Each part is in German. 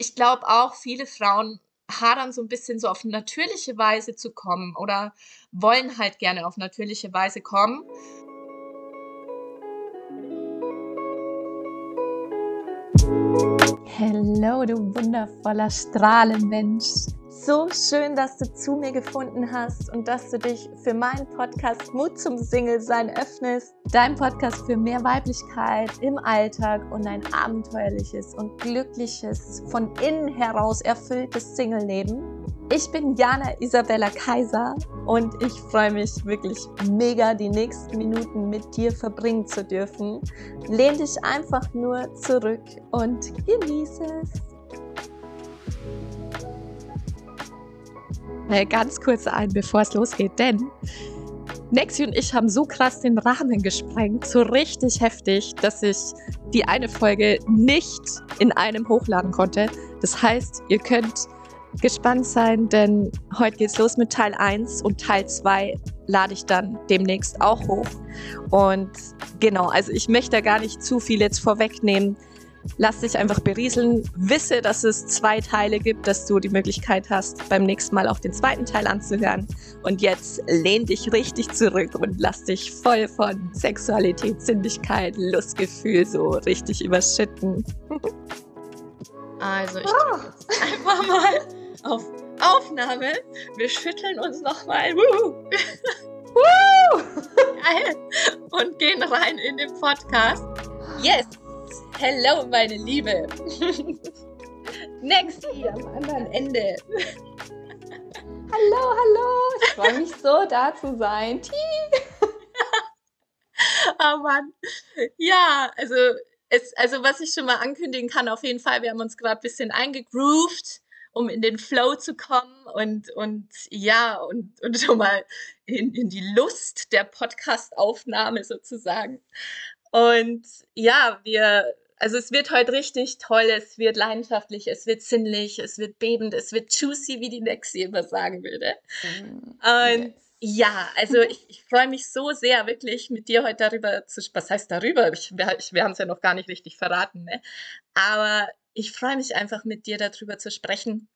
ich glaube auch, viele Frauen hadern so ein bisschen so auf natürliche Weise zu kommen oder wollen halt gerne auf natürliche Weise kommen. Hallo, du wundervoller Strahlenmensch. So schön, dass du zu mir gefunden hast und dass du dich für meinen Podcast Mut zum Single-Sein öffnest. Dein Podcast für mehr Weiblichkeit im Alltag und ein abenteuerliches und glückliches, von innen heraus erfülltes Single-Leben. Ich bin Jana Isabella Kaiser und ich freue mich wirklich mega, die nächsten Minuten mit dir verbringen zu dürfen. Lehn dich einfach nur zurück und genieße es. Ganz kurz ein, bevor es losgeht, denn Nexi und ich haben so krass den Rahmen gesprengt, so richtig heftig, dass ich die eine Folge nicht in einem hochladen konnte. Das heißt, ihr könnt gespannt sein, denn heute geht's los mit Teil 1 und Teil 2 lade ich dann demnächst auch hoch. Und genau, also ich möchte da gar nicht zu viel jetzt vorwegnehmen. Lass dich einfach berieseln. Wisse, dass es zwei Teile gibt, dass du die Möglichkeit hast, beim nächsten Mal auch den zweiten Teil anzuhören. Und jetzt lehn dich richtig zurück und lass dich voll von Sexualität, Sinnlichkeit, Lustgefühl so richtig überschütten. Also ich oh. einfach mal auf Aufnahme. Wir schütteln uns nochmal. Geil. Und gehen rein in den Podcast. Yes. Hello, meine Liebe. Next hier am anderen Ende. Hallo, hallo. Ich freue mich so, da zu sein. oh Mann. Ja, also, es, also was ich schon mal ankündigen kann, auf jeden Fall, wir haben uns gerade ein bisschen eingegroovt um in den Flow zu kommen und, und ja, und, und schon mal in, in die Lust der Podcast-Aufnahme sozusagen. Und ja, wir, also es wird heute richtig toll, es wird leidenschaftlich, es wird sinnlich, es wird bebend, es wird juicy, wie die Nexi immer sagen würde. Mm, und yes. ja, also ich, ich freue mich so sehr, wirklich mit dir heute darüber zu sprechen. Was heißt darüber? Ich, wir, wir haben es ja noch gar nicht richtig verraten, ne? Aber ich freue mich einfach mit dir darüber zu sprechen,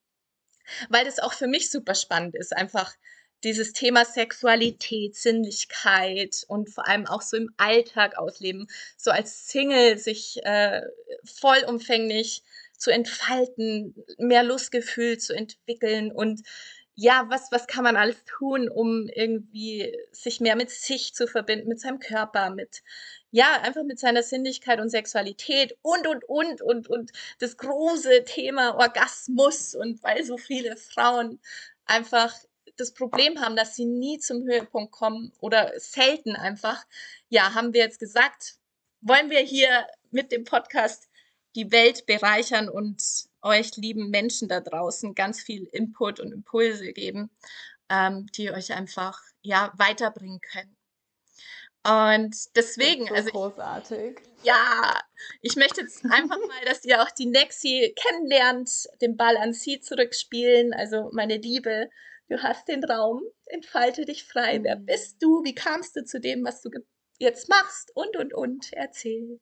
weil das auch für mich super spannend ist, einfach dieses Thema Sexualität, Sinnlichkeit und vor allem auch so im Alltag ausleben, so als Single sich äh, vollumfänglich zu entfalten, mehr Lustgefühl zu entwickeln und ja, was, was kann man alles tun, um irgendwie sich mehr mit sich zu verbinden, mit seinem Körper, mit, ja, einfach mit seiner Sinnlichkeit und Sexualität und, und, und, und, und das große Thema Orgasmus und weil so viele Frauen einfach das Problem haben, dass sie nie zum Höhepunkt kommen oder selten einfach, ja, haben wir jetzt gesagt, wollen wir hier mit dem Podcast die Welt bereichern und euch lieben Menschen da draußen ganz viel Input und Impulse geben, ähm, die euch einfach ja weiterbringen können. Und deswegen, so also großartig. ja, ich möchte jetzt einfach mal, dass ihr auch die Nexi kennenlernt, den Ball an sie zurückspielen. Also meine Liebe, du hast den Raum, entfalte dich frei. Wer mhm. bist du? Wie kamst du zu dem, was du jetzt machst? Und und und, erzähl.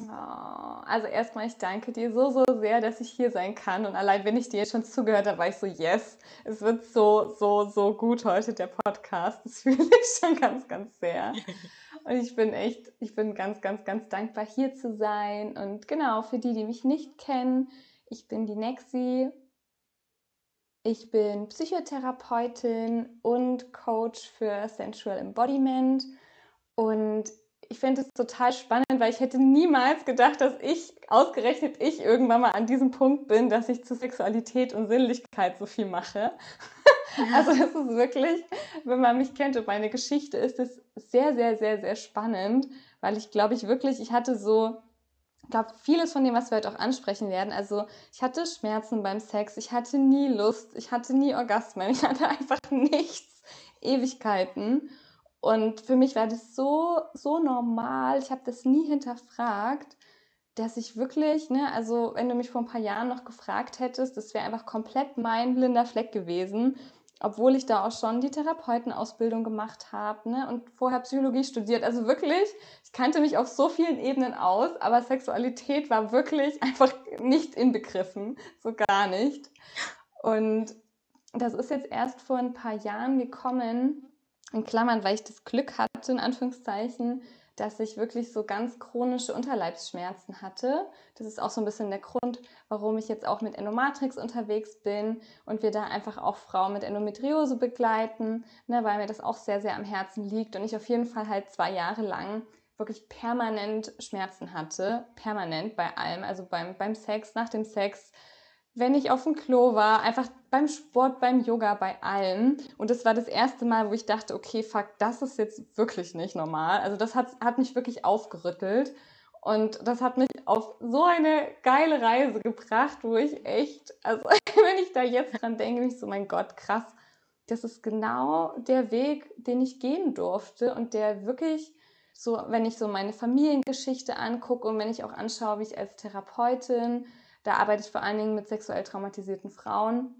Oh, also erstmal, ich danke dir so, so sehr, dass ich hier sein kann. Und allein, wenn ich dir schon zugehört habe, war ich so, yes, es wird so, so, so gut heute, der Podcast. Das fühle ich schon ganz, ganz sehr. Und ich bin echt, ich bin ganz, ganz, ganz dankbar, hier zu sein. Und genau, für die, die mich nicht kennen, ich bin die Nexi. Ich bin Psychotherapeutin und Coach für Sensual Embodiment. Und ich finde es total spannend, weil ich hätte niemals gedacht, dass ich, ausgerechnet ich, irgendwann mal an diesem Punkt bin, dass ich zu Sexualität und Sinnlichkeit so viel mache. Also es ist wirklich, wenn man mich kennt und meine Geschichte, ist es sehr, sehr, sehr, sehr spannend, weil ich glaube ich wirklich, ich hatte so, glaube vieles von dem, was wir heute auch ansprechen werden. Also ich hatte Schmerzen beim Sex, ich hatte nie Lust, ich hatte nie Orgasmen, ich hatte einfach nichts, Ewigkeiten. Und für mich war das so, so normal. Ich habe das nie hinterfragt, dass ich wirklich, ne, also wenn du mich vor ein paar Jahren noch gefragt hättest, das wäre einfach komplett mein blinder Fleck gewesen. Obwohl ich da auch schon die Therapeutenausbildung gemacht habe ne, und vorher Psychologie studiert. Also wirklich, ich kannte mich auf so vielen Ebenen aus, aber Sexualität war wirklich einfach nicht inbegriffen, so gar nicht. Und das ist jetzt erst vor ein paar Jahren gekommen, in Klammern, weil ich das Glück hatte, in Anführungszeichen, dass ich wirklich so ganz chronische Unterleibsschmerzen hatte. Das ist auch so ein bisschen der Grund, warum ich jetzt auch mit Endomatrix unterwegs bin und wir da einfach auch Frauen mit Endometriose begleiten, ne, weil mir das auch sehr, sehr am Herzen liegt und ich auf jeden Fall halt zwei Jahre lang wirklich permanent Schmerzen hatte, permanent bei allem, also beim, beim Sex, nach dem Sex, wenn ich auf dem Klo war, einfach beim Sport, beim Yoga, bei allem. Und das war das erste Mal, wo ich dachte, okay, fuck, das ist jetzt wirklich nicht normal. Also das hat, hat mich wirklich aufgerüttelt. Und das hat mich auf so eine geile Reise gebracht, wo ich echt, also wenn ich da jetzt dran denke, ich so, mein Gott, krass, das ist genau der Weg, den ich gehen durfte und der wirklich so, wenn ich so meine Familiengeschichte angucke und wenn ich auch anschaue, wie ich als Therapeutin da arbeite ich vor allen Dingen mit sexuell traumatisierten Frauen.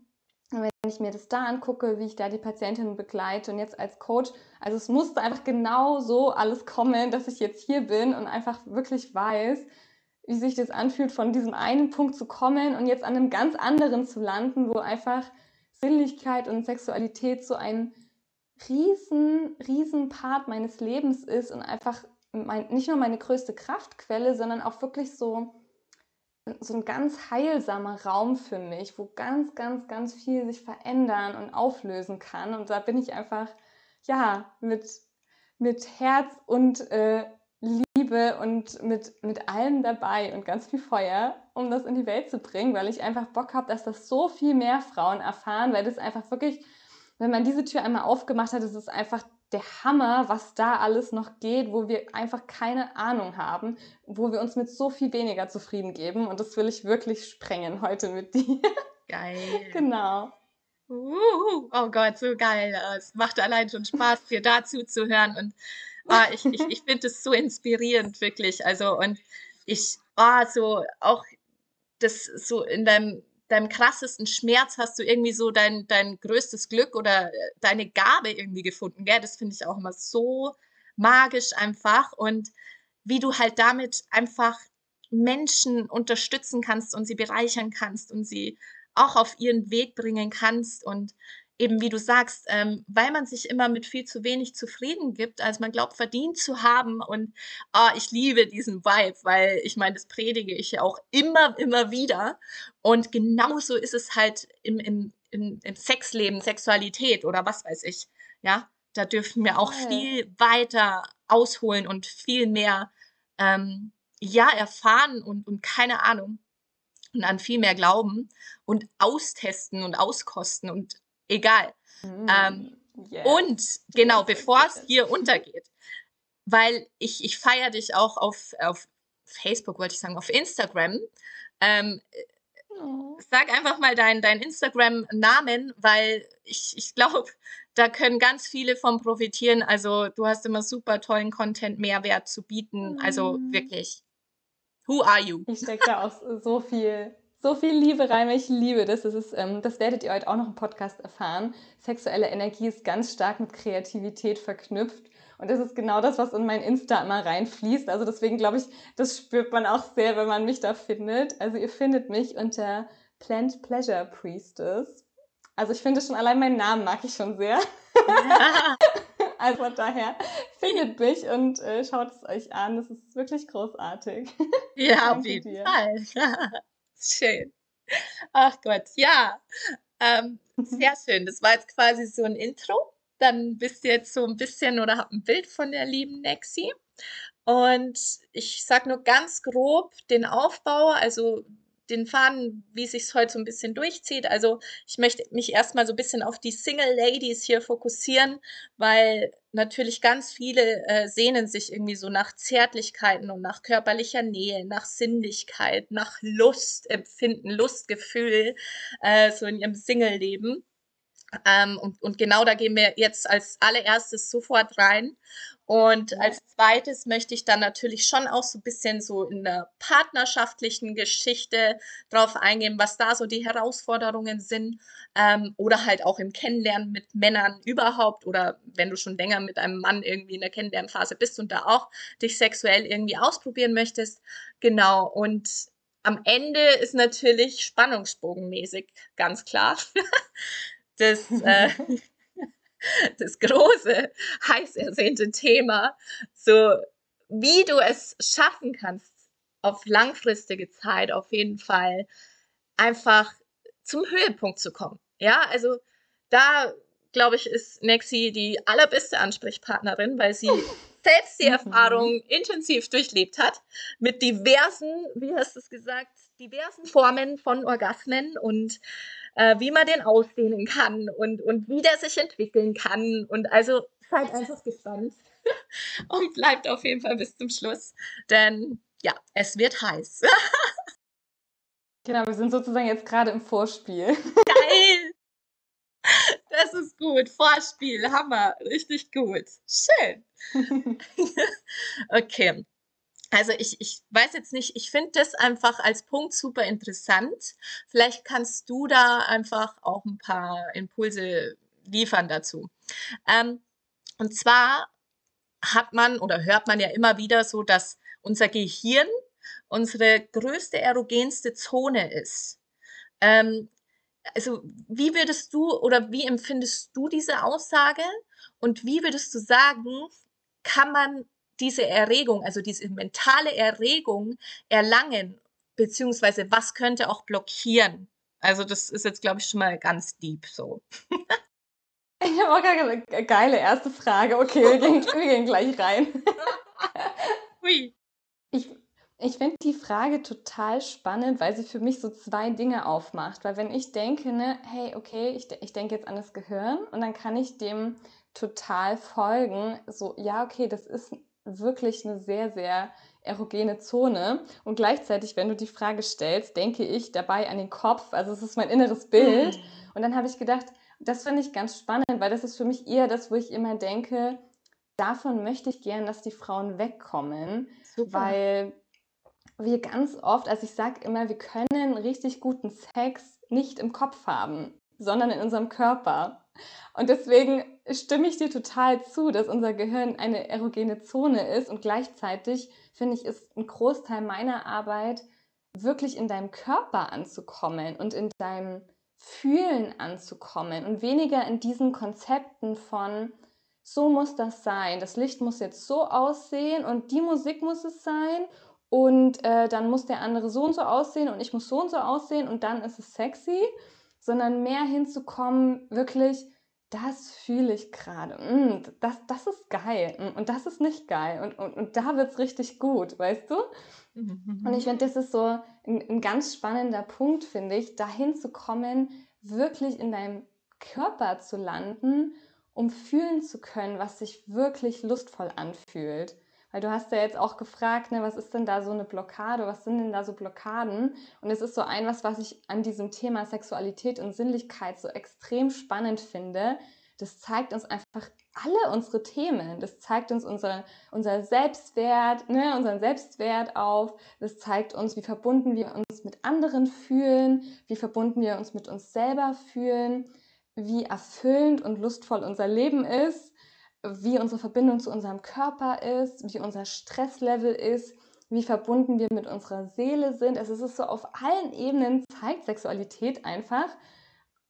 Und wenn ich mir das da angucke, wie ich da die Patientinnen begleite und jetzt als Coach, also es musste einfach genau so alles kommen, dass ich jetzt hier bin und einfach wirklich weiß, wie sich das anfühlt, von diesem einen Punkt zu kommen und jetzt an einem ganz anderen zu landen, wo einfach Sinnlichkeit und Sexualität so ein riesen, riesen Part meines Lebens ist und einfach mein, nicht nur meine größte Kraftquelle, sondern auch wirklich so so ein ganz heilsamer Raum für mich, wo ganz, ganz, ganz viel sich verändern und auflösen kann. Und da bin ich einfach, ja, mit, mit Herz und äh, Liebe und mit, mit allem dabei und ganz viel Feuer, um das in die Welt zu bringen, weil ich einfach Bock habe, dass das so viel mehr Frauen erfahren, weil das einfach wirklich, wenn man diese Tür einmal aufgemacht hat, ist es einfach der Hammer, was da alles noch geht, wo wir einfach keine Ahnung haben, wo wir uns mit so viel weniger zufrieden geben. Und das will ich wirklich sprengen heute mit dir. Geil. genau. Uh, oh Gott, so geil. Es macht allein schon Spaß, dir dazu zu hören. Und oh, ich, ich, ich finde es so inspirierend, wirklich. Also, und ich, oh, so auch das so in deinem deinem krassesten Schmerz hast du irgendwie so dein, dein größtes Glück oder äh, deine Gabe irgendwie gefunden. Gell? Das finde ich auch immer so magisch einfach. Und wie du halt damit einfach Menschen unterstützen kannst und sie bereichern kannst und sie auch auf ihren Weg bringen kannst. Und eben wie du sagst, ähm, weil man sich immer mit viel zu wenig zufrieden gibt, als man glaubt, verdient zu haben. Und oh, ich liebe diesen Vibe, weil ich meine, das predige ich ja auch immer, immer wieder. Und genauso ist es halt im, im, im, im Sexleben, Sexualität oder was weiß ich. Ja, da dürfen wir auch viel weiter ausholen und viel mehr ähm, ja erfahren und, und keine Ahnung und an viel mehr glauben und austesten und auskosten und egal. Mm, ähm, yes. Und genau, bevor es hier untergeht, weil ich, ich feiere dich auch auf, auf Facebook, wollte ich sagen, auf Instagram. Ähm, oh. Sag einfach mal deinen dein Instagram-Namen, weil ich, ich glaube, da können ganz viele von profitieren. Also du hast immer super tollen Content, Mehrwert zu bieten. Also mm. wirklich. Who are you? Ich stecke da auch so viel so viel Liebe rein, weil ich liebe das. Das, ist, ähm, das werdet ihr heute auch noch im Podcast erfahren. Sexuelle Energie ist ganz stark mit Kreativität verknüpft. Und das ist genau das, was in mein Insta immer reinfließt. Also deswegen glaube ich, das spürt man auch sehr, wenn man mich da findet. Also ihr findet mich unter Plant Pleasure Priestess. Also ich finde schon allein meinen Namen mag ich schon sehr. Ja. also daher findet mich und äh, schaut es euch an. Das ist wirklich großartig. Ja, auf jeden Fall. Schön. Ach Gott, ja. Ähm, sehr schön. Das war jetzt quasi so ein Intro. Dann bist du jetzt so ein bisschen oder habt ein Bild von der lieben Nexi. Und ich sag nur ganz grob den Aufbau. Also den Faden, wie sich es heute so ein bisschen durchzieht. Also ich möchte mich erstmal so ein bisschen auf die Single Ladies hier fokussieren, weil natürlich ganz viele äh, sehnen sich irgendwie so nach Zärtlichkeiten und nach körperlicher Nähe, nach Sinnlichkeit, nach Lust, Empfinden, Lustgefühl, äh, so in ihrem Single-Leben. Ähm, und, und genau da gehen wir jetzt als allererstes sofort rein. Und als zweites möchte ich dann natürlich schon auch so ein bisschen so in der partnerschaftlichen Geschichte drauf eingehen, was da so die Herausforderungen sind. Ähm, oder halt auch im Kennenlernen mit Männern überhaupt. Oder wenn du schon länger mit einem Mann irgendwie in der Kennenlernphase bist und da auch dich sexuell irgendwie ausprobieren möchtest. Genau. Und am Ende ist natürlich spannungsbogenmäßig, ganz klar. das, äh, das große, heiß ersehnte Thema, so wie du es schaffen kannst, auf langfristige Zeit auf jeden Fall einfach zum Höhepunkt zu kommen. Ja, also da glaube ich, ist Nexi die allerbeste Ansprechpartnerin, weil sie selbst die mhm. Erfahrung intensiv durchlebt hat mit diversen, wie hast du es gesagt, diversen Formen von Orgasmen und äh, wie man den ausdehnen kann und, und wie der sich entwickeln kann. Und also seid einfach gespannt und bleibt auf jeden Fall bis zum Schluss, denn ja, es wird heiß. genau, wir sind sozusagen jetzt gerade im Vorspiel. Geil! Das ist gut. Vorspiel, Hammer. Richtig gut. Schön. okay. Also ich, ich weiß jetzt nicht, ich finde das einfach als Punkt super interessant. Vielleicht kannst du da einfach auch ein paar Impulse liefern dazu. Ähm, und zwar hat man oder hört man ja immer wieder so, dass unser Gehirn unsere größte erogenste Zone ist. Ähm, also wie würdest du oder wie empfindest du diese Aussage und wie würdest du sagen, kann man diese Erregung, also diese mentale Erregung erlangen, beziehungsweise was könnte auch blockieren? Also das ist jetzt, glaube ich, schon mal ganz deep so. Ich habe auch eine geile erste Frage. Okay, wir gehen, wir gehen gleich rein. Hui. Ich, ich finde die Frage total spannend, weil sie für mich so zwei Dinge aufmacht. Weil wenn ich denke, ne, hey, okay, ich, ich denke jetzt an das Gehirn und dann kann ich dem total folgen. So, ja, okay, das ist wirklich eine sehr, sehr erogene Zone. Und gleichzeitig, wenn du die Frage stellst, denke ich dabei an den Kopf. Also es ist mein inneres Bild. Mhm. Und dann habe ich gedacht, das finde ich ganz spannend, weil das ist für mich eher das, wo ich immer denke, davon möchte ich gern, dass die Frauen wegkommen. Super. Weil wir ganz oft, also ich sage immer, wir können richtig guten Sex nicht im Kopf haben, sondern in unserem Körper. Und deswegen stimme ich dir total zu, dass unser Gehirn eine erogene Zone ist und gleichzeitig finde ich, ist ein Großteil meiner Arbeit wirklich in deinem Körper anzukommen und in deinem Fühlen anzukommen und weniger in diesen Konzepten von so muss das sein, das Licht muss jetzt so aussehen und die Musik muss es sein und äh, dann muss der andere so und so aussehen und ich muss so und so aussehen und dann ist es sexy, sondern mehr hinzukommen, wirklich, das fühle ich gerade, mm, das, das ist geil mm, und das ist nicht geil und, und, und da wird es richtig gut, weißt du? Mhm. Und ich finde, das ist so ein, ein ganz spannender Punkt, finde ich, dahin zu kommen, wirklich in deinem Körper zu landen, um fühlen zu können, was sich wirklich lustvoll anfühlt. Weil du hast ja jetzt auch gefragt, ne, was ist denn da so eine Blockade, was sind denn da so Blockaden? Und es ist so ein was, was ich an diesem Thema Sexualität und Sinnlichkeit so extrem spannend finde. Das zeigt uns einfach alle unsere Themen. Das zeigt uns unser, unser Selbstwert, ne, unseren Selbstwert auf. Das zeigt uns, wie verbunden wir uns mit anderen fühlen, wie verbunden wir uns mit uns selber fühlen, wie erfüllend und lustvoll unser Leben ist wie unsere Verbindung zu unserem Körper ist, wie unser Stresslevel ist, wie verbunden wir mit unserer Seele sind. Also es ist so auf allen Ebenen zeigt Sexualität einfach,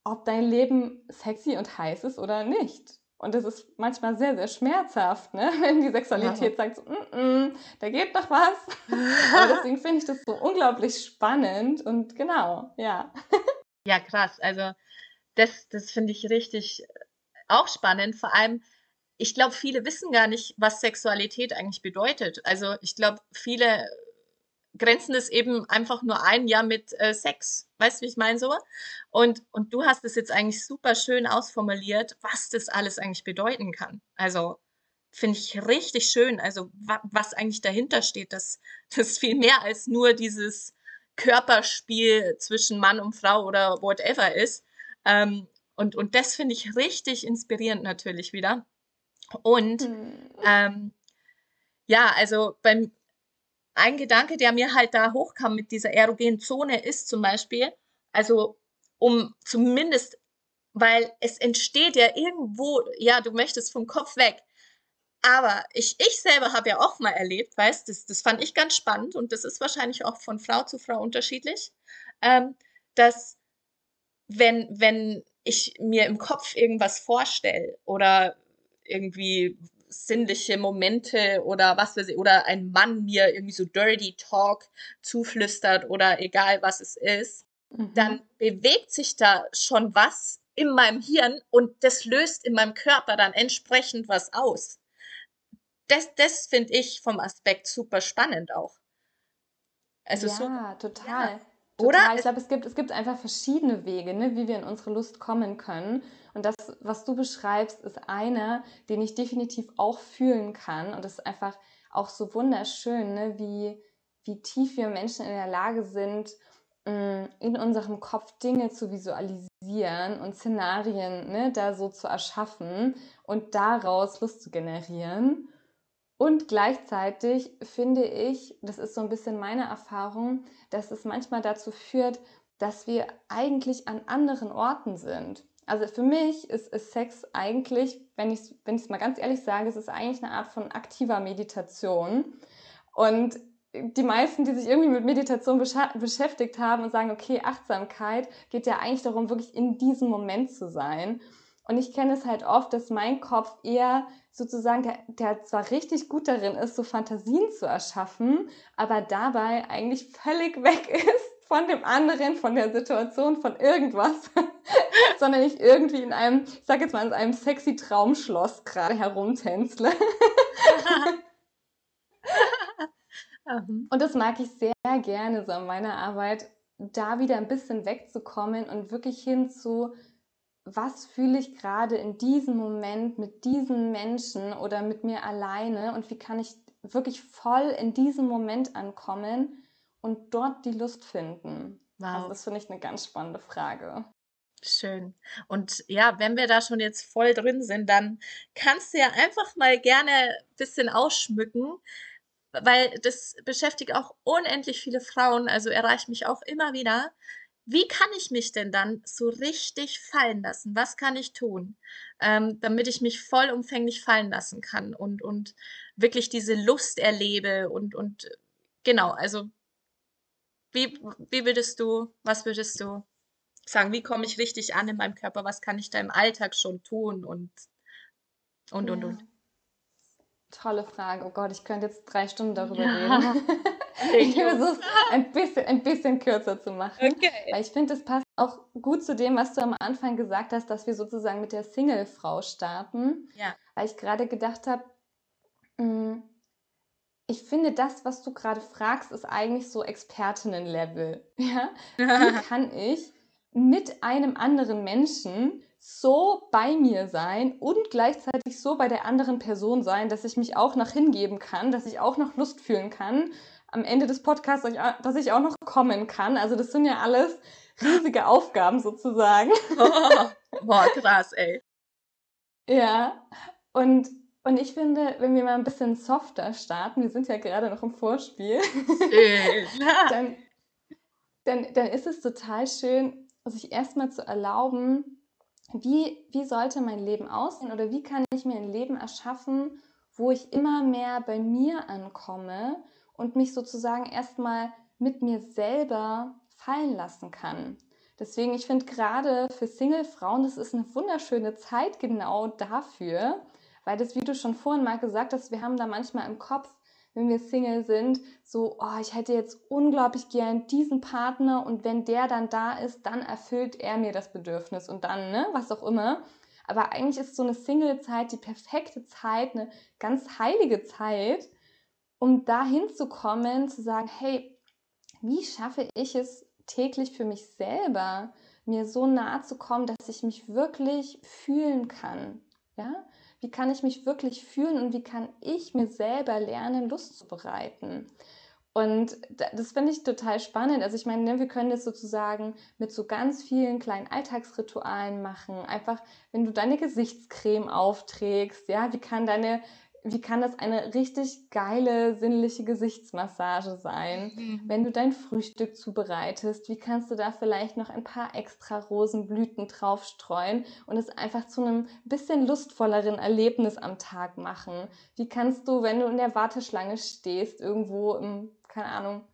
ob dein Leben sexy und heiß ist oder nicht. Und das ist manchmal sehr, sehr schmerzhaft, ne? wenn die Sexualität ja. sagt, so, mm -mm, da geht noch was. Aber deswegen finde ich das so unglaublich spannend und genau, ja. Ja, krass. Also das, das finde ich richtig auch spannend. Vor allem, ich glaube, viele wissen gar nicht, was Sexualität eigentlich bedeutet. Also ich glaube, viele grenzen es eben einfach nur ein Jahr mit äh, Sex. Weißt du, wie ich meine so? Und, und du hast es jetzt eigentlich super schön ausformuliert, was das alles eigentlich bedeuten kann. Also finde ich richtig schön. Also wa was eigentlich dahinter steht, dass das viel mehr als nur dieses Körperspiel zwischen Mann und Frau oder whatever ist. Ähm, und, und das finde ich richtig inspirierend natürlich wieder. Und mhm. ähm, ja, also beim ein Gedanke, der mir halt da hochkam mit dieser erogenen Zone, ist zum Beispiel, also um zumindest, weil es entsteht ja irgendwo, ja, du möchtest vom Kopf weg. Aber ich, ich selber habe ja auch mal erlebt, weißt das, das fand ich ganz spannend und das ist wahrscheinlich auch von Frau zu Frau unterschiedlich, ähm, dass wenn, wenn ich mir im Kopf irgendwas vorstelle oder irgendwie sinnliche Momente oder was weiß ich, oder ein Mann mir irgendwie so Dirty Talk zuflüstert oder egal was es ist, mhm. dann bewegt sich da schon was in meinem Hirn und das löst in meinem Körper dann entsprechend was aus. Das, das finde ich vom Aspekt super spannend auch. Also ja, so, total. Ja. Total. Oder? Ich glaube, es gibt, es gibt einfach verschiedene Wege, ne, wie wir in unsere Lust kommen können. Und das, was du beschreibst, ist einer, den ich definitiv auch fühlen kann. Und das ist einfach auch so wunderschön, ne, wie, wie tief wir Menschen in der Lage sind, mm, in unserem Kopf Dinge zu visualisieren und Szenarien ne, da so zu erschaffen und daraus Lust zu generieren. Und gleichzeitig finde ich, das ist so ein bisschen meine Erfahrung, dass es manchmal dazu führt, dass wir eigentlich an anderen Orten sind. Also für mich ist, ist Sex eigentlich, wenn ich es wenn mal ganz ehrlich sage, es ist eigentlich eine Art von aktiver Meditation. Und die meisten, die sich irgendwie mit Meditation beschäftigt haben und sagen, okay, Achtsamkeit geht ja eigentlich darum, wirklich in diesem Moment zu sein. Und ich kenne es halt oft, dass mein Kopf eher sozusagen, der, der zwar richtig gut darin ist, so Fantasien zu erschaffen, aber dabei eigentlich völlig weg ist von dem anderen, von der Situation, von irgendwas, sondern ich irgendwie in einem, ich sag jetzt mal, in einem sexy Traumschloss gerade herumtänzle. und das mag ich sehr gerne so an meiner Arbeit, da wieder ein bisschen wegzukommen und wirklich hin zu was fühle ich gerade in diesem Moment mit diesen Menschen oder mit mir alleine und wie kann ich wirklich voll in diesem Moment ankommen und dort die Lust finden? Wow. Also das finde ich eine ganz spannende Frage. Schön. Und ja, wenn wir da schon jetzt voll drin sind, dann kannst du ja einfach mal gerne ein bisschen ausschmücken, weil das beschäftigt auch unendlich viele Frauen, also erreicht mich auch immer wieder wie kann ich mich denn dann so richtig fallen lassen? Was kann ich tun, ähm, damit ich mich vollumfänglich fallen lassen kann und, und wirklich diese Lust erlebe und, und genau, also wie, wie würdest du, was würdest du sagen, wie komme ich richtig an in meinem Körper, was kann ich da im Alltag schon tun und und und ja. und. Tolle Frage. Oh Gott, ich könnte jetzt drei Stunden darüber ja. reden. ich versuche es ein bisschen, ein bisschen kürzer zu machen. Okay. Weil ich finde, es passt auch gut zu dem, was du am Anfang gesagt hast, dass wir sozusagen mit der Single-Frau starten. Ja. Weil ich gerade gedacht habe, mm, ich finde, das, was du gerade fragst, ist eigentlich so Expertinnen-Level. Ja? Wie kann ich mit einem anderen Menschen so bei mir sein und gleichzeitig so bei der anderen Person sein, dass ich mich auch noch hingeben kann, dass ich auch noch Lust fühlen kann. Am Ende des Podcasts, dass ich auch noch kommen kann. Also das sind ja alles riesige Aufgaben sozusagen. Oh, boah, krass, ey. Ja, und, und ich finde, wenn wir mal ein bisschen softer starten, wir sind ja gerade noch im Vorspiel, dann, dann, dann ist es total schön, sich erstmal zu erlauben, wie, wie sollte mein Leben aussehen oder wie kann ich mir ein Leben erschaffen, wo ich immer mehr bei mir ankomme und mich sozusagen erstmal mit mir selber fallen lassen kann. Deswegen, ich finde gerade für Single-Frauen, das ist eine wunderschöne Zeit genau dafür, weil das, wie du schon vorhin mal gesagt hast, wir haben da manchmal im Kopf, wenn wir Single sind, so, oh, ich hätte jetzt unglaublich gern diesen Partner und wenn der dann da ist, dann erfüllt er mir das Bedürfnis und dann, ne, was auch immer. Aber eigentlich ist so eine Single-Zeit die perfekte Zeit, eine ganz heilige Zeit, um da hinzukommen, zu sagen, hey, wie schaffe ich es täglich für mich selber, mir so nahe zu kommen, dass ich mich wirklich fühlen kann? Ja? Wie kann ich mich wirklich fühlen und wie kann ich mir selber lernen, Lust zu bereiten? Und das finde ich total spannend. Also ich meine, ne, wir können das sozusagen mit so ganz vielen kleinen Alltagsritualen machen. Einfach, wenn du deine Gesichtscreme aufträgst, ja, wie kann deine wie kann das eine richtig geile sinnliche Gesichtsmassage sein? Mhm. Wenn du dein Frühstück zubereitest, wie kannst du da vielleicht noch ein paar extra Rosenblüten draufstreuen und es einfach zu einem bisschen lustvolleren Erlebnis am Tag machen? Wie kannst du, wenn du in der Warteschlange stehst, irgendwo im, keine Ahnung,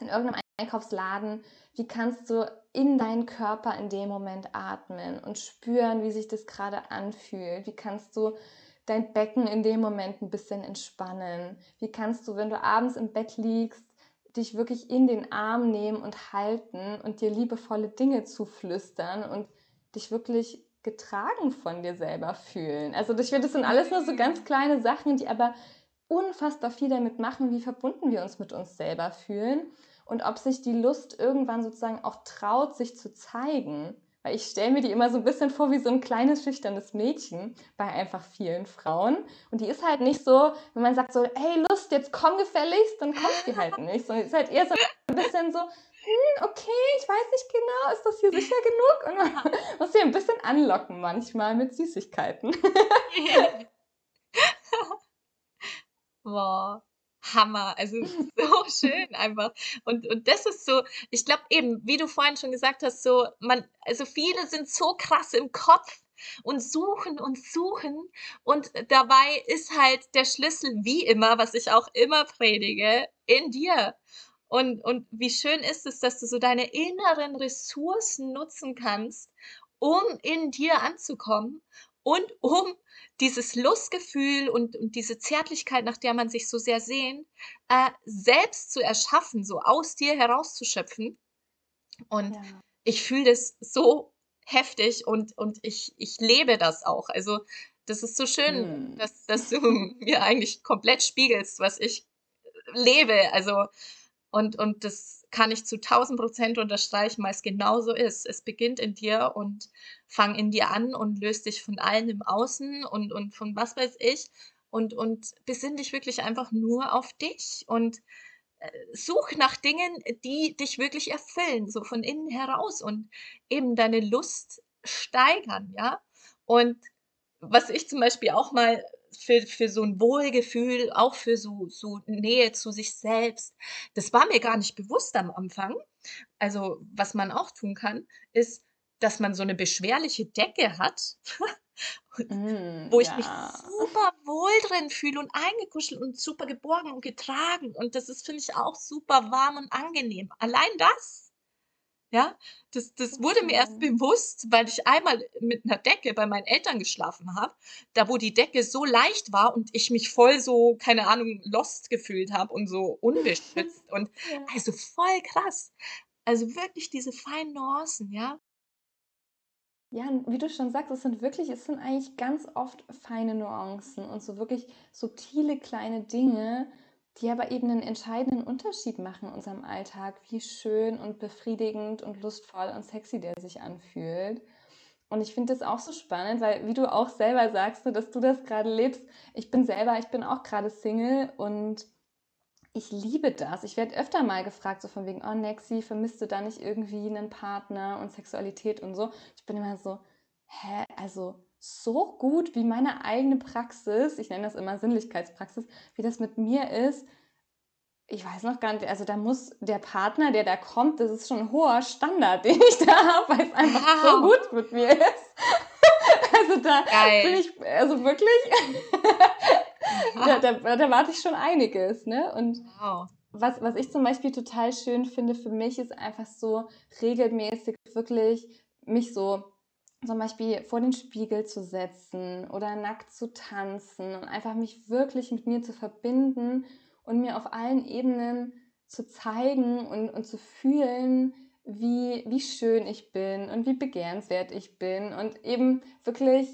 in irgendeinem Einkaufsladen, wie kannst du in deinen Körper in dem Moment atmen und spüren, wie sich das gerade anfühlt? Wie kannst du dein Becken in dem Moment ein bisschen entspannen? Wie kannst du, wenn du abends im Bett liegst, dich wirklich in den Arm nehmen und halten und dir liebevolle Dinge zuflüstern und dich wirklich getragen von dir selber fühlen? Also ich finde, das sind alles nur so ganz kleine Sachen, die aber unfassbar viel damit machen, wie verbunden wir uns mit uns selber fühlen und ob sich die Lust irgendwann sozusagen auch traut, sich zu zeigen. Weil ich stelle mir die immer so ein bisschen vor wie so ein kleines, schüchternes Mädchen bei einfach vielen Frauen. Und die ist halt nicht so, wenn man sagt so, hey Lust, jetzt komm gefälligst, dann kommt die halt nicht. Sondern ist halt eher so ein bisschen so, hm, okay, ich weiß nicht genau, ist das hier sicher genug? Und man muss sie ein bisschen anlocken manchmal mit Süßigkeiten. Boah. Hammer. Also so schön einfach. Und, und das ist so, ich glaube eben, wie du vorhin schon gesagt hast, so, man, also viele sind so krass im Kopf und suchen und suchen. Und dabei ist halt der Schlüssel, wie immer, was ich auch immer predige, in dir. Und, und wie schön ist es, dass du so deine inneren Ressourcen nutzen kannst, um in dir anzukommen und um dieses Lustgefühl und, und diese Zärtlichkeit, nach der man sich so sehr sehnt, äh, selbst zu erschaffen, so aus dir herauszuschöpfen. Und ja. ich fühle das so heftig und, und ich, ich lebe das auch. Also das ist so schön, hm. dass, dass du mir eigentlich komplett spiegelst, was ich lebe. Also und, und das kann ich zu 1000 Prozent unterstreichen, weil es genauso ist. Es beginnt in dir und fang in dir an und löst dich von allen im Außen und, und von was weiß ich und, und besinn dich wirklich einfach nur auf dich und äh, such nach Dingen, die dich wirklich erfüllen, so von innen heraus und eben deine Lust steigern, ja. Und was ich zum Beispiel auch mal für, für so ein Wohlgefühl, auch für so, so Nähe zu sich selbst. Das war mir gar nicht bewusst am Anfang. Also, was man auch tun kann, ist, dass man so eine beschwerliche Decke hat, mm, wo ich ja. mich super wohl drin fühle und eingekuschelt und super geborgen und getragen. Und das ist, finde ich, auch super warm und angenehm. Allein das ja, das, das wurde mir erst bewusst, weil ich einmal mit einer Decke bei meinen Eltern geschlafen habe, da wo die Decke so leicht war und ich mich voll so, keine Ahnung, lost gefühlt habe und so unbeschützt und also voll krass. Also wirklich diese feinen Nuancen, ja. Ja, wie du schon sagst, es sind wirklich, es sind eigentlich ganz oft feine Nuancen und so wirklich subtile kleine Dinge, die aber eben einen entscheidenden Unterschied machen in unserem Alltag, wie schön und befriedigend und lustvoll und sexy der sich anfühlt. Und ich finde das auch so spannend, weil wie du auch selber sagst, dass du das gerade lebst. Ich bin selber, ich bin auch gerade Single und ich liebe das. Ich werde öfter mal gefragt, so von wegen, oh Nexi, vermisst du da nicht irgendwie einen Partner und Sexualität und so. Ich bin immer so, hä, also so gut wie meine eigene Praxis, ich nenne das immer Sinnlichkeitspraxis, wie das mit mir ist. Ich weiß noch gar nicht, also da muss der Partner, der da kommt, das ist schon ein hoher Standard, den ich da habe, weil es einfach wow. so gut mit mir ist. also da Geil. bin ich, also wirklich, da, da, da, warte ich schon einiges, ne? Und wow. was, was ich zum Beispiel total schön finde für mich, ist einfach so regelmäßig wirklich mich so zum Beispiel vor den Spiegel zu setzen oder nackt zu tanzen und einfach mich wirklich mit mir zu verbinden und mir auf allen Ebenen zu zeigen und, und zu fühlen, wie, wie schön ich bin und wie begehrenswert ich bin und eben wirklich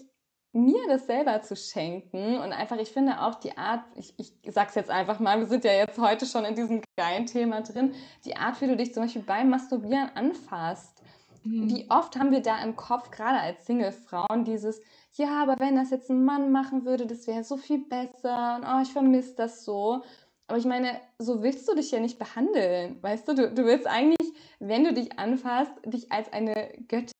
mir das selber zu schenken. Und einfach, ich finde auch die Art, ich, ich sag's jetzt einfach mal, wir sind ja jetzt heute schon in diesem geilen Thema drin, die Art, wie du dich zum Beispiel beim Masturbieren anfasst Mhm. Wie oft haben wir da im Kopf, gerade als Single-Frauen, dieses, ja, aber wenn das jetzt ein Mann machen würde, das wäre so viel besser und oh, ich vermisse das so. Aber ich meine, so willst du dich ja nicht behandeln. Weißt du, du, du willst eigentlich, wenn du dich anfasst, dich als eine Göttin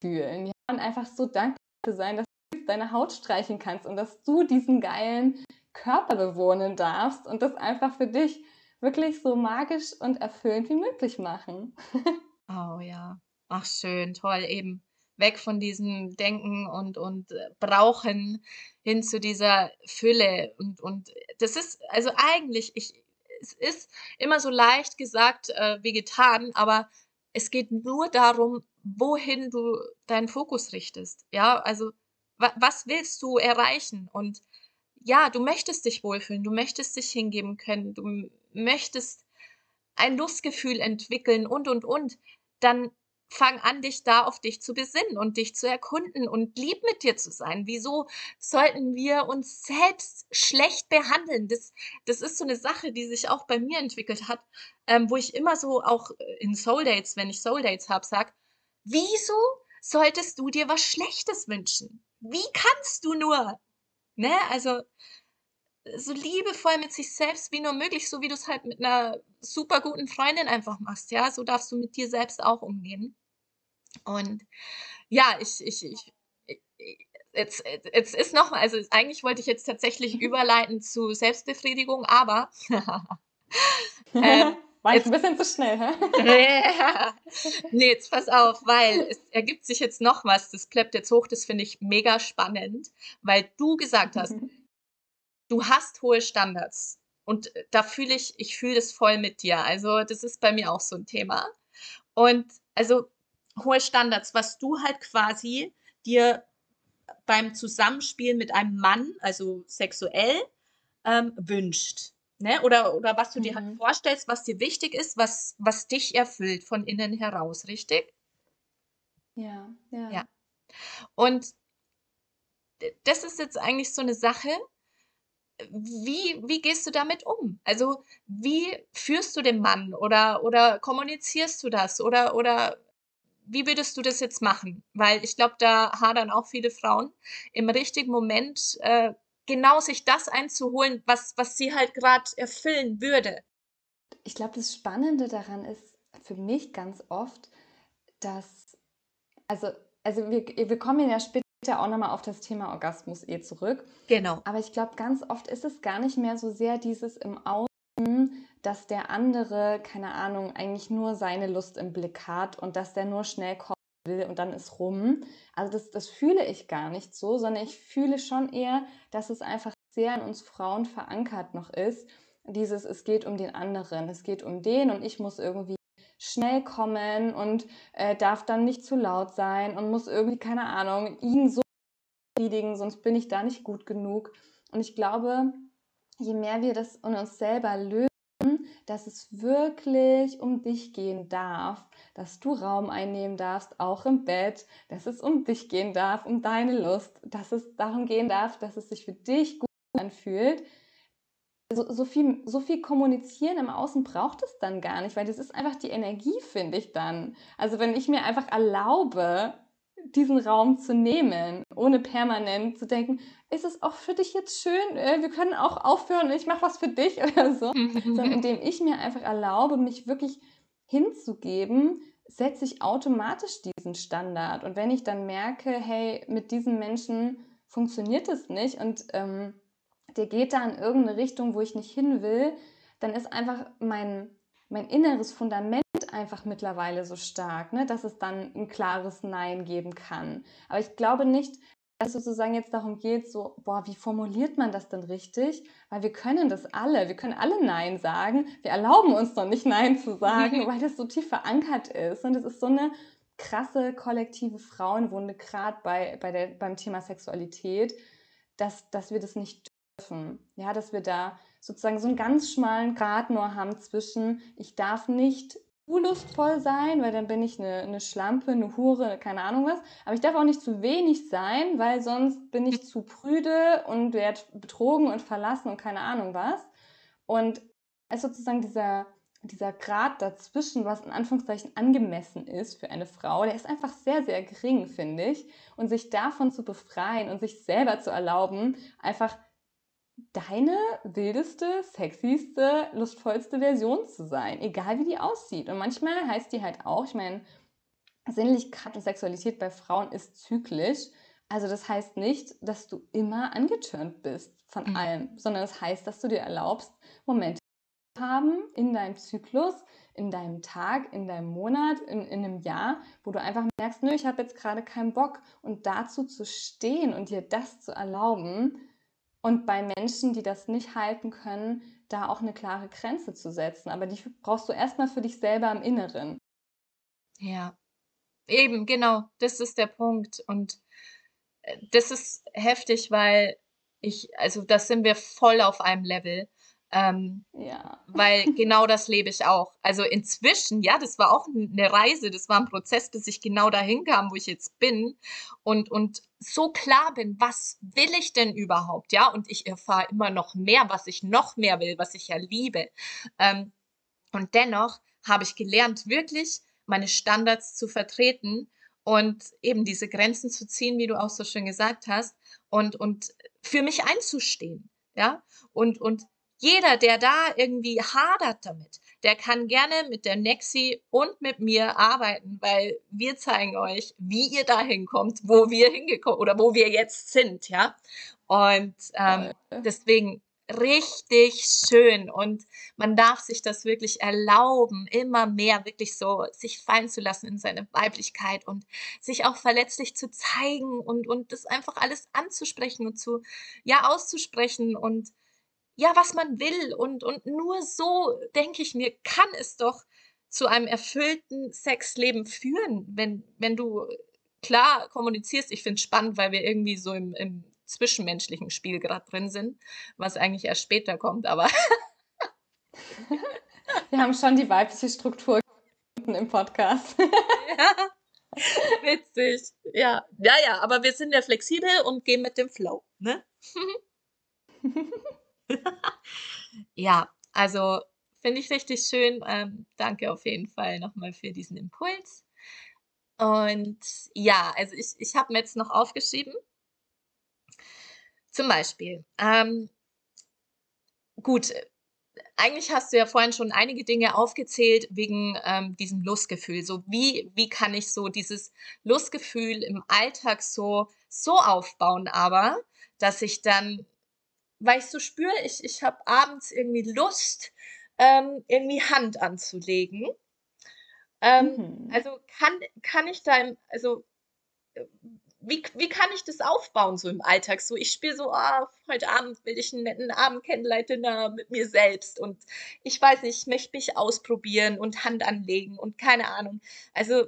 fühlen. Ja? Und einfach so dankbar sein, dass du deine Haut streichen kannst und dass du diesen geilen Körper bewohnen darfst und das einfach für dich wirklich so magisch und erfüllend wie möglich machen. oh ja. Ach schön, toll, eben weg von diesem Denken und, und äh, Brauchen hin zu dieser Fülle. Und, und das ist, also eigentlich, ich, es ist immer so leicht gesagt äh, wie getan, aber es geht nur darum, wohin du deinen Fokus richtest. Ja, also wa was willst du erreichen? Und ja, du möchtest dich wohlfühlen, du möchtest dich hingeben können, du möchtest ein Lustgefühl entwickeln und, und, und, dann fang an, dich da auf dich zu besinnen und dich zu erkunden und lieb mit dir zu sein. Wieso sollten wir uns selbst schlecht behandeln? Das, das ist so eine Sache, die sich auch bei mir entwickelt hat, ähm, wo ich immer so auch in Soul Dates, wenn ich Soul Dates habe, sag, wieso solltest du dir was Schlechtes wünschen? Wie kannst du nur? Ne? Also so liebevoll mit sich selbst wie nur möglich, so wie du es halt mit einer super guten Freundin einfach machst, ja, so darfst du mit dir selbst auch umgehen. Und ja, ich, ich, ich, jetzt, jetzt ist noch mal, also eigentlich wollte ich jetzt tatsächlich überleiten zu Selbstbefriedigung, aber ähm, war jetzt ein bisschen zu schnell, hä? nee, jetzt pass auf, weil es ergibt sich jetzt noch was, das pleppt jetzt hoch, das finde ich mega spannend, weil du gesagt hast, mhm du hast hohe Standards. Und da fühle ich, ich fühle das voll mit dir. Also, das ist bei mir auch so ein Thema. Und also hohe Standards, was du halt quasi dir beim Zusammenspiel mit einem Mann, also sexuell, ähm, wünscht. Ne? Oder, oder was du mhm. dir halt mhm. vorstellst, was dir wichtig ist, was, was dich erfüllt von innen heraus, richtig? Ja, ja. Ja. Und das ist jetzt eigentlich so eine Sache, wie, wie gehst du damit um? Also, wie führst du den Mann oder, oder kommunizierst du das oder, oder wie würdest du das jetzt machen? Weil ich glaube, da hadern auch viele Frauen im richtigen Moment äh, genau sich das einzuholen, was, was sie halt gerade erfüllen würde. Ich glaube, das Spannende daran ist für mich ganz oft, dass, also, also wir, wir kommen ja später ja auch nochmal auf das Thema Orgasmus eh zurück. Genau. Aber ich glaube, ganz oft ist es gar nicht mehr so sehr dieses im Außen, dass der andere, keine Ahnung, eigentlich nur seine Lust im Blick hat und dass der nur schnell kommen will und dann ist rum. Also das, das fühle ich gar nicht so, sondern ich fühle schon eher, dass es einfach sehr in uns Frauen verankert noch ist. Dieses, es geht um den anderen, es geht um den und ich muss irgendwie schnell kommen und äh, darf dann nicht zu laut sein und muss irgendwie, keine Ahnung, ihn so befriedigen, sonst bin ich da nicht gut genug. Und ich glaube, je mehr wir das in uns selber lösen, dass es wirklich um dich gehen darf, dass du Raum einnehmen darfst, auch im Bett, dass es um dich gehen darf, um deine Lust, dass es darum gehen darf, dass es sich für dich gut anfühlt, so, so, viel, so viel kommunizieren im Außen braucht es dann gar nicht, weil das ist einfach die Energie, finde ich dann. Also wenn ich mir einfach erlaube, diesen Raum zu nehmen, ohne permanent zu denken, ist es auch für dich jetzt schön, äh, wir können auch aufhören, ich mache was für dich oder so, sondern indem ich mir einfach erlaube, mich wirklich hinzugeben, setze ich automatisch diesen Standard. Und wenn ich dann merke, hey, mit diesem Menschen funktioniert es nicht und ähm, der geht da in irgendeine Richtung, wo ich nicht hin will, dann ist einfach mein, mein inneres Fundament einfach mittlerweile so stark, ne, dass es dann ein klares Nein geben kann. Aber ich glaube nicht, dass es sozusagen jetzt darum geht, so, boah, wie formuliert man das denn richtig? Weil wir können das alle, wir können alle Nein sagen. Wir erlauben uns doch nicht Nein zu sagen, weil das so tief verankert ist. Und es ist so eine krasse kollektive Frauenwunde, gerade bei, bei der, beim Thema Sexualität, dass, dass wir das nicht dürfen. Ja, dass wir da sozusagen so einen ganz schmalen Grad nur haben zwischen, ich darf nicht lustvoll sein, weil dann bin ich eine, eine Schlampe, eine Hure, keine Ahnung was. Aber ich darf auch nicht zu wenig sein, weil sonst bin ich zu prüde und werde betrogen und verlassen und keine Ahnung was. Und es ist sozusagen dieser, dieser Grad dazwischen, was in Anführungszeichen angemessen ist für eine Frau, der ist einfach sehr, sehr gering, finde ich. Und sich davon zu befreien und sich selber zu erlauben, einfach deine wildeste, sexyste, lustvollste Version zu sein, egal wie die aussieht. Und manchmal heißt die halt auch, ich meine, Sinnlichkeit und Sexualität bei Frauen ist zyklisch. Also das heißt nicht, dass du immer angetürnt bist von mhm. allem, sondern es das heißt, dass du dir erlaubst, Momente zu haben in deinem Zyklus, in deinem Tag, in deinem Monat, in, in einem Jahr, wo du einfach merkst, nö, ich habe jetzt gerade keinen Bock. Und dazu zu stehen und dir das zu erlauben und bei Menschen, die das nicht halten können, da auch eine klare Grenze zu setzen. Aber die brauchst du erstmal für dich selber im Inneren. Ja, eben, genau. Das ist der Punkt. Und äh, das ist heftig, weil ich, also das sind wir voll auf einem Level. Ähm, ja. Weil genau das lebe ich auch. Also inzwischen, ja, das war auch eine Reise, das war ein Prozess, bis ich genau dahin kam, wo ich jetzt bin und, und so klar bin, was will ich denn überhaupt, ja, und ich erfahre immer noch mehr, was ich noch mehr will, was ich ja liebe. Ähm, und dennoch habe ich gelernt, wirklich meine Standards zu vertreten und eben diese Grenzen zu ziehen, wie du auch so schön gesagt hast, und, und für mich einzustehen, ja, und, und jeder, der da irgendwie hadert damit, der kann gerne mit der Nexi und mit mir arbeiten, weil wir zeigen euch, wie ihr dahin kommt, wo wir hingekommen oder wo wir jetzt sind, ja. Und ähm, deswegen richtig schön und man darf sich das wirklich erlauben, immer mehr wirklich so sich fallen zu lassen in seine Weiblichkeit und sich auch verletzlich zu zeigen und und das einfach alles anzusprechen und zu ja auszusprechen und ja, was man will. Und, und nur so, denke ich mir, kann es doch zu einem erfüllten Sexleben führen, wenn, wenn du klar kommunizierst. Ich finde es spannend, weil wir irgendwie so im, im zwischenmenschlichen Spiel gerade drin sind, was eigentlich erst später kommt, aber. wir haben schon die weibliche Struktur im Podcast. ja. Witzig. Ja, ja, ja, aber wir sind ja flexibel und gehen mit dem Flow, ne? ja, also finde ich richtig schön. Ähm, danke auf jeden Fall nochmal für diesen Impuls. Und ja, also ich, ich habe mir jetzt noch aufgeschrieben. Zum Beispiel, ähm, gut, eigentlich hast du ja vorhin schon einige Dinge aufgezählt wegen ähm, diesem Lustgefühl. So wie, wie kann ich so dieses Lustgefühl im Alltag so, so aufbauen, aber dass ich dann weil ich so spüre, ich, ich habe abends irgendwie Lust, ähm, irgendwie Hand anzulegen. Ähm, mhm. Also kann, kann ich da, im, also äh, wie, wie kann ich das aufbauen so im Alltag? So, ich spiele so, oh, heute Abend will ich einen netten Abend kennenlernen mit mir selbst und ich weiß nicht, ich möchte mich ausprobieren und Hand anlegen und keine Ahnung. Also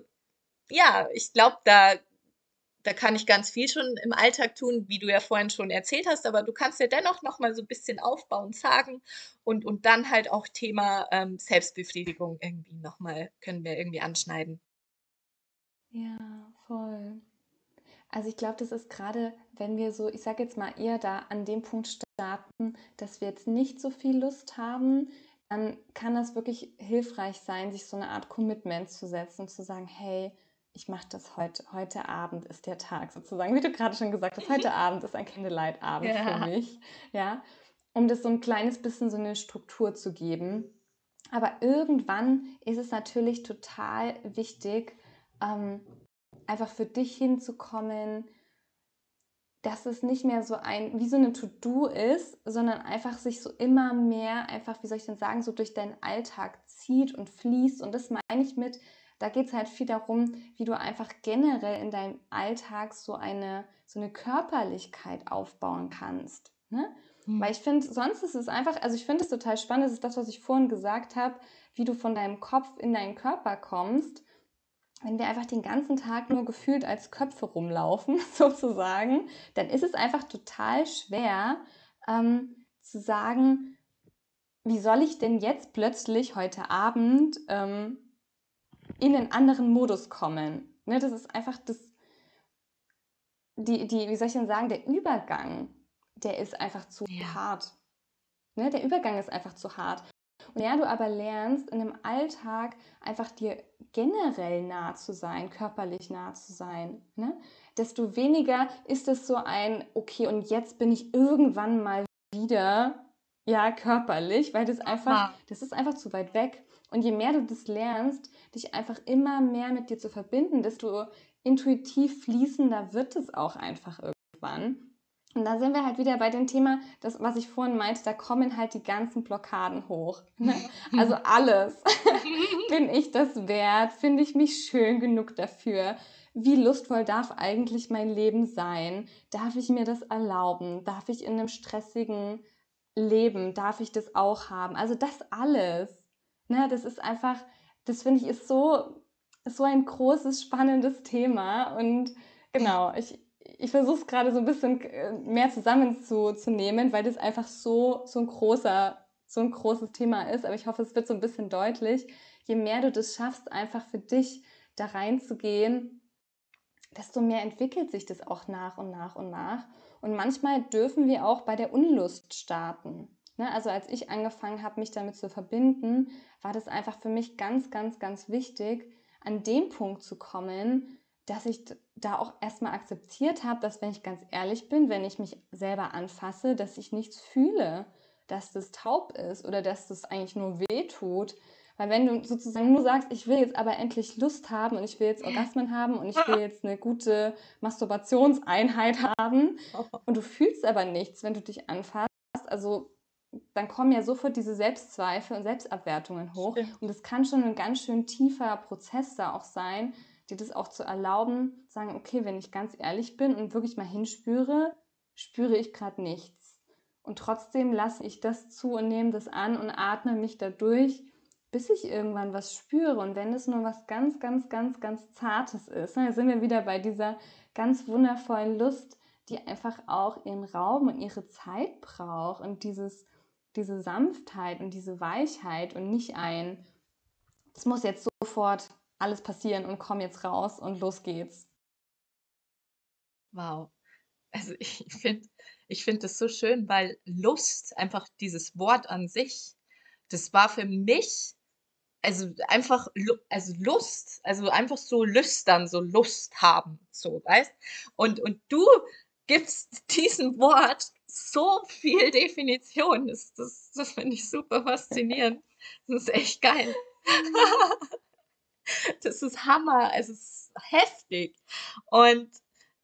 ja, ich glaube, da da kann ich ganz viel schon im Alltag tun, wie du ja vorhin schon erzählt hast, aber du kannst ja dennoch noch mal so ein bisschen aufbauen, sagen und, und dann halt auch Thema ähm, Selbstbefriedigung irgendwie noch mal, können wir irgendwie anschneiden. Ja, voll. Also ich glaube, das ist gerade, wenn wir so, ich sage jetzt mal eher da an dem Punkt starten, dass wir jetzt nicht so viel Lust haben, dann kann das wirklich hilfreich sein, sich so eine Art Commitment zu setzen, zu sagen, hey, ich mache das heute, heute Abend ist der Tag sozusagen, wie du gerade schon gesagt hast, heute Abend ist ein Candlelight-Abend ja. für mich, ja, um das so ein kleines bisschen so eine Struktur zu geben. Aber irgendwann ist es natürlich total wichtig, ähm, einfach für dich hinzukommen, dass es nicht mehr so ein, wie so eine To-Do ist, sondern einfach sich so immer mehr, einfach, wie soll ich denn sagen, so durch deinen Alltag zieht und fließt. Und das meine ich mit, da geht es halt viel darum, wie du einfach generell in deinem Alltag so eine, so eine Körperlichkeit aufbauen kannst. Ne? Mhm. Weil ich finde, sonst ist es einfach, also ich finde es total spannend, das ist das, was ich vorhin gesagt habe, wie du von deinem Kopf in deinen Körper kommst. Wenn wir einfach den ganzen Tag nur gefühlt als Köpfe rumlaufen, sozusagen, dann ist es einfach total schwer ähm, zu sagen, wie soll ich denn jetzt plötzlich heute Abend ähm, in einen anderen Modus kommen. Ne, das ist einfach das, die, die, wie soll ich denn sagen, der Übergang, der ist einfach zu ja. hart. Ne, der Übergang ist einfach zu hart. Und ja, du aber lernst, in dem Alltag einfach dir generell nah zu sein, körperlich nah zu sein, ne? desto weniger ist es so ein, okay, und jetzt bin ich irgendwann mal wieder, ja, körperlich, weil das einfach, das ist einfach zu weit weg. Und je mehr du das lernst, dich einfach immer mehr mit dir zu verbinden, desto intuitiv fließender wird es auch einfach irgendwann. Und da sind wir halt wieder bei dem Thema, das, was ich vorhin meinte, da kommen halt die ganzen Blockaden hoch. Ne? Also alles. Bin ich das wert? Finde ich mich schön genug dafür? Wie lustvoll darf eigentlich mein Leben sein? Darf ich mir das erlauben? Darf ich in einem stressigen Leben, darf ich das auch haben? Also das alles. Ne? Das ist einfach, das finde ich ist so, so ein großes, spannendes Thema. Und genau, ich, ich versuche es gerade so ein bisschen äh, mehr zusammenzunehmen, weil das einfach so, so ein großer, so ein großes Thema ist. Aber ich hoffe, es wird so ein bisschen deutlich. Je mehr du das schaffst, einfach für dich da reinzugehen, desto mehr entwickelt sich das auch nach und nach und nach. Und manchmal dürfen wir auch bei der Unlust starten. Ne? Also als ich angefangen habe, mich damit zu verbinden, war das einfach für mich ganz, ganz, ganz wichtig, an dem Punkt zu kommen, dass ich da auch erstmal akzeptiert habe, dass wenn ich ganz ehrlich bin, wenn ich mich selber anfasse, dass ich nichts fühle, dass das taub ist oder dass das eigentlich nur weh tut. Weil wenn du sozusagen nur sagst, ich will jetzt aber endlich Lust haben und ich will jetzt Orgasmen haben und ich will jetzt eine gute Masturbationseinheit haben und du fühlst aber nichts, wenn du dich anfasst, also dann kommen ja sofort diese Selbstzweifel und Selbstabwertungen hoch. Stimmt. Und das kann schon ein ganz schön tiefer Prozess da auch sein, dir das auch zu erlauben, sagen, okay, wenn ich ganz ehrlich bin und wirklich mal hinspüre, spüre ich gerade nichts. Und trotzdem lasse ich das zu und nehme das an und atme mich dadurch, bis ich irgendwann was spüre. Und wenn es nur was ganz, ganz, ganz, ganz Zartes ist, dann sind wir wieder bei dieser ganz wundervollen Lust, die einfach auch ihren Raum und ihre Zeit braucht und dieses, diese Sanftheit und diese Weichheit und nicht ein, es muss jetzt sofort alles passieren und komm jetzt raus und los geht's. Wow. Also ich finde ich find das so schön, weil Lust, einfach dieses Wort an sich, das war für mich also einfach also Lust, also einfach so lüstern, so Lust haben, so, weißt? Und und du gibst diesem Wort so viel Definition. Das, das, das finde ich super faszinierend. Das ist echt geil. das ist Hammer, es ist heftig. Und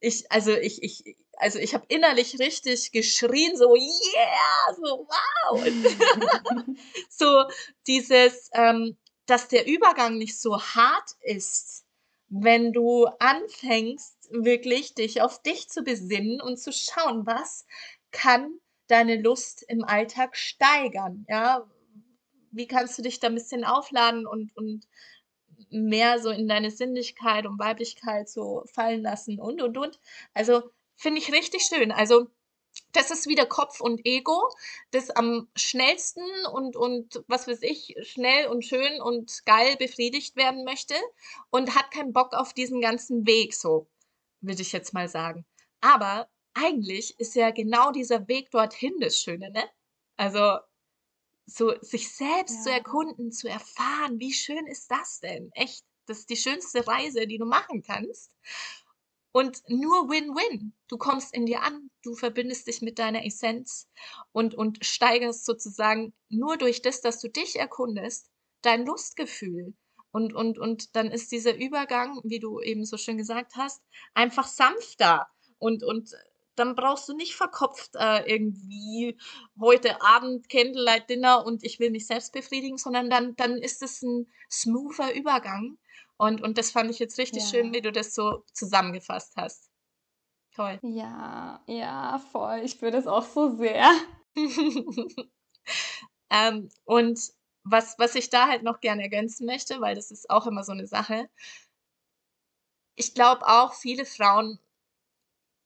ich, also ich, ich, also ich habe innerlich richtig geschrien, so yeah, so wow. So dieses, ähm, dass der Übergang nicht so hart ist, wenn du anfängst, wirklich dich auf dich zu besinnen und zu schauen, was kann deine Lust im Alltag steigern, ja? Wie kannst du dich da ein bisschen aufladen und, und mehr so in deine Sinnlichkeit und Weiblichkeit so fallen lassen und, und, und. Also finde ich richtig schön. Also das ist wieder Kopf und Ego, das am schnellsten und, und was weiß ich, schnell und schön und geil befriedigt werden möchte und hat keinen Bock auf diesen ganzen Weg, so würde ich jetzt mal sagen. Aber eigentlich ist ja genau dieser Weg dorthin das Schöne, ne? Also so sich selbst ja. zu erkunden, zu erfahren, wie schön ist das denn? Echt, das ist die schönste Reise, die du machen kannst. Und nur Win-Win. Du kommst in dir an, du verbindest dich mit deiner Essenz und, und steigerst sozusagen nur durch das, dass du dich erkundest, dein Lustgefühl. Und, und, und dann ist dieser Übergang, wie du eben so schön gesagt hast, einfach sanfter und, und dann brauchst du nicht verkopft äh, irgendwie heute Abend Candlelight Dinner und ich will mich selbst befriedigen, sondern dann, dann ist es ein smoother Übergang. Und, und das fand ich jetzt richtig ja. schön, wie du das so zusammengefasst hast. Toll. Ja, ja, voll. Ich will das auch so sehr. ähm, und was, was ich da halt noch gerne ergänzen möchte, weil das ist auch immer so eine Sache. Ich glaube auch, viele Frauen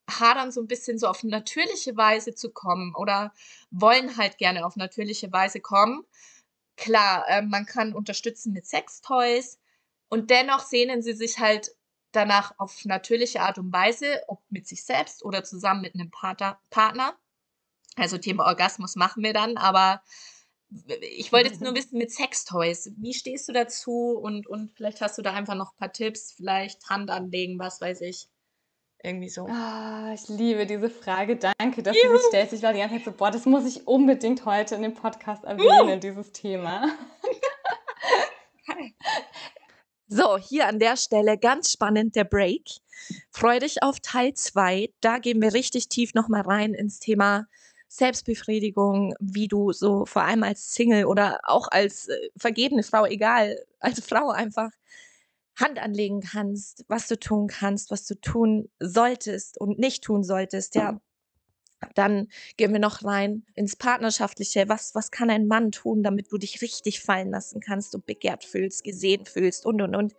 hadern so ein bisschen so auf natürliche Weise zu kommen oder wollen halt gerne auf natürliche Weise kommen. Klar, äh, man kann unterstützen mit Sextoys und dennoch sehnen sie sich halt danach auf natürliche Art und Weise, ob mit sich selbst oder zusammen mit einem Partner. Partner. Also Thema Orgasmus machen wir dann, aber ich wollte jetzt nur wissen mit Sextoys, wie stehst du dazu und, und vielleicht hast du da einfach noch ein paar Tipps, vielleicht Hand anlegen, was weiß ich Irgendwie so. Ah, ich liebe diese Frage. Danke, dass Juhu. du sie stellst. Ich war die ganze Zeit so, boah, das muss ich unbedingt heute in dem Podcast erwähnen, uh. dieses Thema. So, hier an der Stelle ganz spannend der Break. Freu dich auf Teil 2. Da gehen wir richtig tief nochmal rein ins Thema Selbstbefriedigung, wie du so vor allem als Single oder auch als äh, vergebene Frau, egal, als Frau einfach Hand anlegen kannst, was du tun kannst, was du tun solltest und nicht tun solltest, ja. Dann gehen wir noch rein ins Partnerschaftliche. Was, was kann ein Mann tun, damit du dich richtig fallen lassen kannst und begehrt fühlst, gesehen fühlst und, und, und.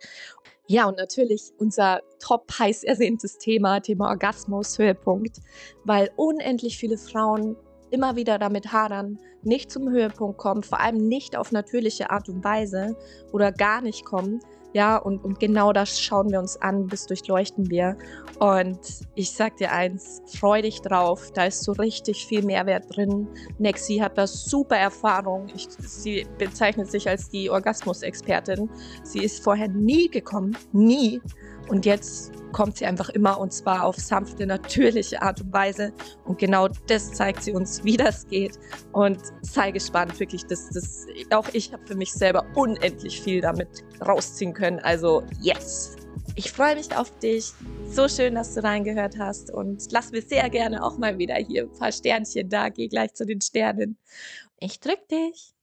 Ja, und natürlich unser top heiß ersehntes Thema, Thema Orgasmus, Höhepunkt, weil unendlich viele Frauen immer wieder damit hadern, nicht zum Höhepunkt kommen, vor allem nicht auf natürliche Art und Weise oder gar nicht kommen, ja, und, und genau das schauen wir uns an, das durchleuchten wir. Und ich sag dir eins, freu dich drauf, da ist so richtig viel Mehrwert drin. Nexi hat da super Erfahrung. Ich, sie bezeichnet sich als die Orgasmus-Expertin. Sie ist vorher nie gekommen, nie. Und jetzt kommt sie einfach immer und zwar auf sanfte, natürliche Art und Weise. Und genau das zeigt sie uns, wie das geht. Und sei gespannt, wirklich, dass das, auch ich habe für mich selber unendlich viel damit rausziehen können. Also, yes! Ich freue mich auf dich. So schön, dass du reingehört hast. Und lass mir sehr gerne auch mal wieder hier ein paar Sternchen da. Geh gleich zu den Sternen. Ich drück dich.